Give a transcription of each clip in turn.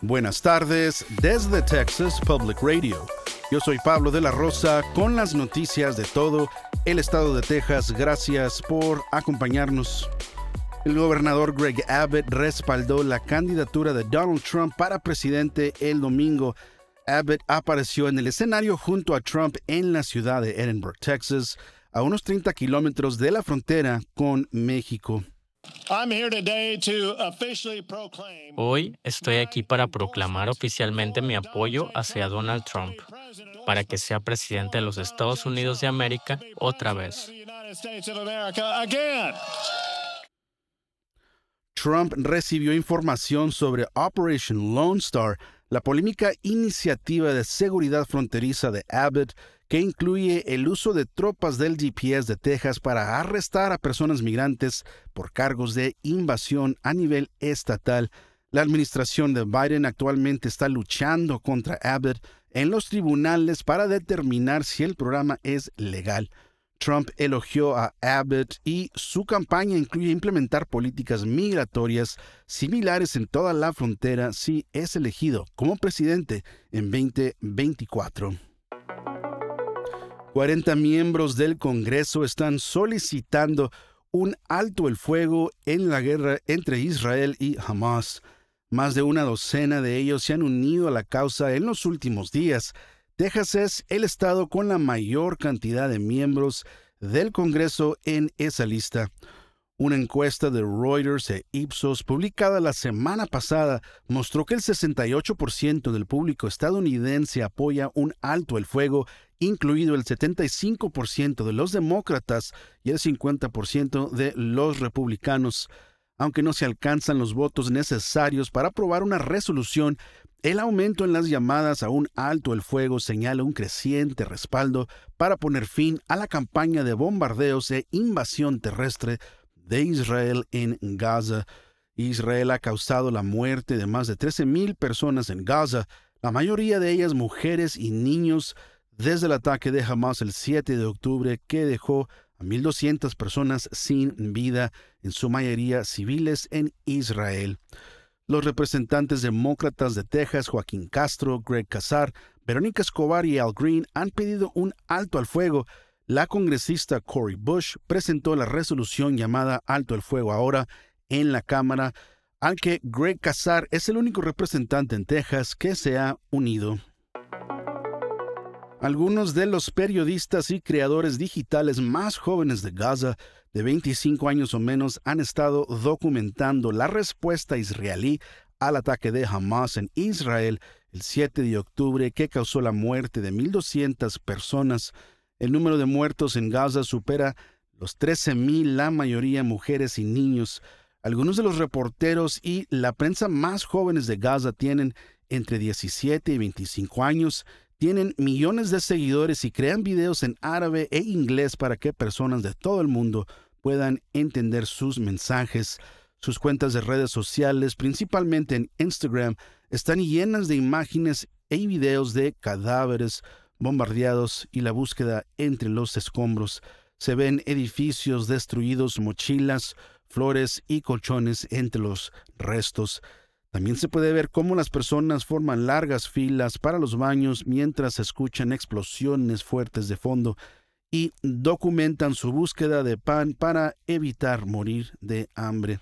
Buenas tardes desde Texas Public Radio. Yo soy Pablo de la Rosa con las noticias de todo el estado de Texas. Gracias por acompañarnos. El gobernador Greg Abbott respaldó la candidatura de Donald Trump para presidente el domingo. Abbott apareció en el escenario junto a Trump en la ciudad de Edinburgh, Texas, a unos 30 kilómetros de la frontera con México. Hoy estoy aquí para proclamar oficialmente mi apoyo hacia Donald Trump para que sea presidente de los Estados Unidos de América otra vez. Trump recibió información sobre Operation Lone Star, la polémica iniciativa de seguridad fronteriza de Abbott que incluye el uso de tropas del GPS de Texas para arrestar a personas migrantes por cargos de invasión a nivel estatal. La administración de Biden actualmente está luchando contra Abbott en los tribunales para determinar si el programa es legal. Trump elogió a Abbott y su campaña incluye implementar políticas migratorias similares en toda la frontera si es elegido como presidente en 2024. 40 miembros del Congreso están solicitando un alto el fuego en la guerra entre Israel y Hamas. Más de una docena de ellos se han unido a la causa en los últimos días. Texas es el estado con la mayor cantidad de miembros del Congreso en esa lista. Una encuesta de Reuters e Ipsos publicada la semana pasada mostró que el 68% del público estadounidense apoya un alto el fuego, incluido el 75% de los demócratas y el 50% de los republicanos. Aunque no se alcanzan los votos necesarios para aprobar una resolución, el aumento en las llamadas a un alto el fuego señala un creciente respaldo para poner fin a la campaña de bombardeos e invasión terrestre de Israel en Gaza. Israel ha causado la muerte de más de 13.000 personas en Gaza, la mayoría de ellas mujeres y niños, desde el ataque de Hamas el 7 de octubre que dejó a 1.200 personas sin vida, en su mayoría civiles en Israel. Los representantes demócratas de Texas, Joaquín Castro, Greg Casar, Verónica Escobar y Al Green han pedido un alto al fuego la congresista Cory Bush presentó la resolución llamada Alto el Fuego ahora en la Cámara, al que Greg Casar es el único representante en Texas que se ha unido. Algunos de los periodistas y creadores digitales más jóvenes de Gaza, de 25 años o menos, han estado documentando la respuesta israelí al ataque de Hamas en Israel el 7 de octubre que causó la muerte de 1.200 personas el número de muertos en Gaza supera los 13.000, la mayoría mujeres y niños. Algunos de los reporteros y la prensa más jóvenes de Gaza tienen entre 17 y 25 años, tienen millones de seguidores y crean videos en árabe e inglés para que personas de todo el mundo puedan entender sus mensajes. Sus cuentas de redes sociales, principalmente en Instagram, están llenas de imágenes y videos de cadáveres, bombardeados y la búsqueda entre los escombros. Se ven edificios destruidos, mochilas, flores y colchones entre los restos. También se puede ver cómo las personas forman largas filas para los baños mientras escuchan explosiones fuertes de fondo y documentan su búsqueda de pan para evitar morir de hambre.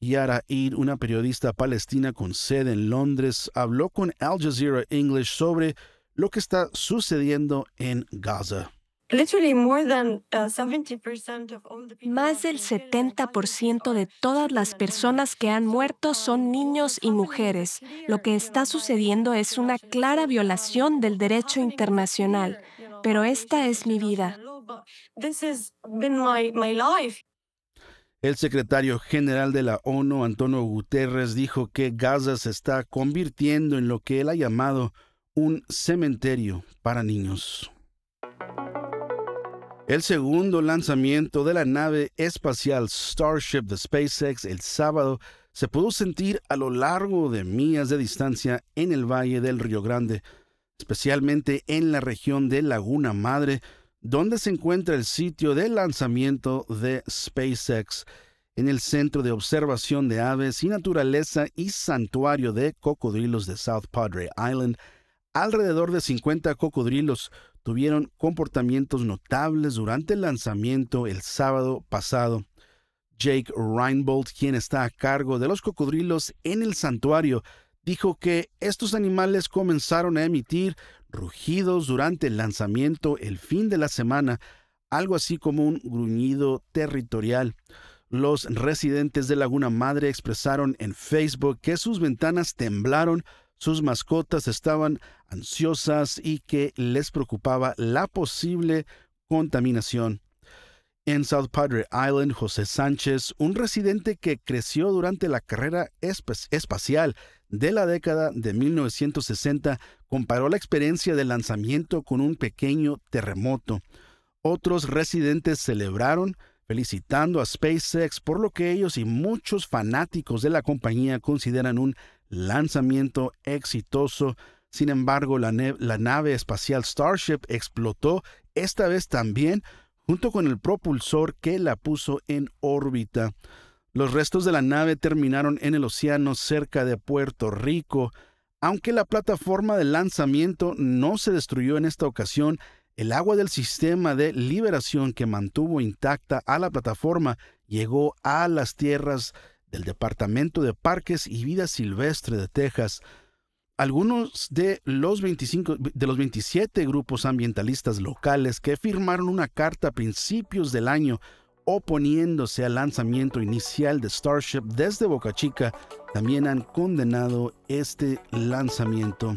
Yara Ir, una periodista palestina con sede en Londres, habló con Al Jazeera English sobre lo que está sucediendo en Gaza. Uh, Más del 70% de todas las personas que han muerto son niños y mujeres. Lo que está sucediendo es una clara violación del derecho internacional. Pero esta es mi vida. El secretario general de la ONU, Antonio Guterres, dijo que Gaza se está convirtiendo en lo que él ha llamado un cementerio para niños. El segundo lanzamiento de la nave espacial Starship de SpaceX el sábado se pudo sentir a lo largo de millas de distancia en el Valle del Río Grande, especialmente en la región de Laguna Madre, donde se encuentra el sitio de lanzamiento de SpaceX. en el Centro de Observación de Aves y Naturaleza y Santuario de Cocodrilos de South Padre Island, alrededor de 50 cocodrilos tuvieron comportamientos notables durante el lanzamiento el sábado pasado. Jake Reinbold, quien está a cargo de los cocodrilos en el santuario, dijo que estos animales comenzaron a emitir rugidos durante el lanzamiento el fin de la semana, algo así como un gruñido territorial. Los residentes de Laguna Madre expresaron en Facebook que sus ventanas temblaron, sus mascotas estaban ansiosas y que les preocupaba la posible contaminación. En South Padre Island, José Sánchez, un residente que creció durante la carrera espacial de la década de 1960, comparó la experiencia del lanzamiento con un pequeño terremoto. Otros residentes celebraron, felicitando a SpaceX por lo que ellos y muchos fanáticos de la compañía consideran un lanzamiento exitoso. Sin embargo, la, nave espacial Starship explotó esta vez también junto con el propulsor que la puso en órbita. Los restos de la nave terminaron en el océano cerca de Puerto Rico. Aunque la plataforma de lanzamiento no se destruyó en esta ocasión, el agua del sistema de liberación que mantuvo intacta a la plataforma llegó a las tierras Departamento de Parques y Vida Silvestre de Texas, algunos de los, 25, de los 27 grupos ambientalistas locales que firmaron una carta a principios del año oponiéndose al lanzamiento inicial de Starship desde Boca Chica también han condenado este lanzamiento.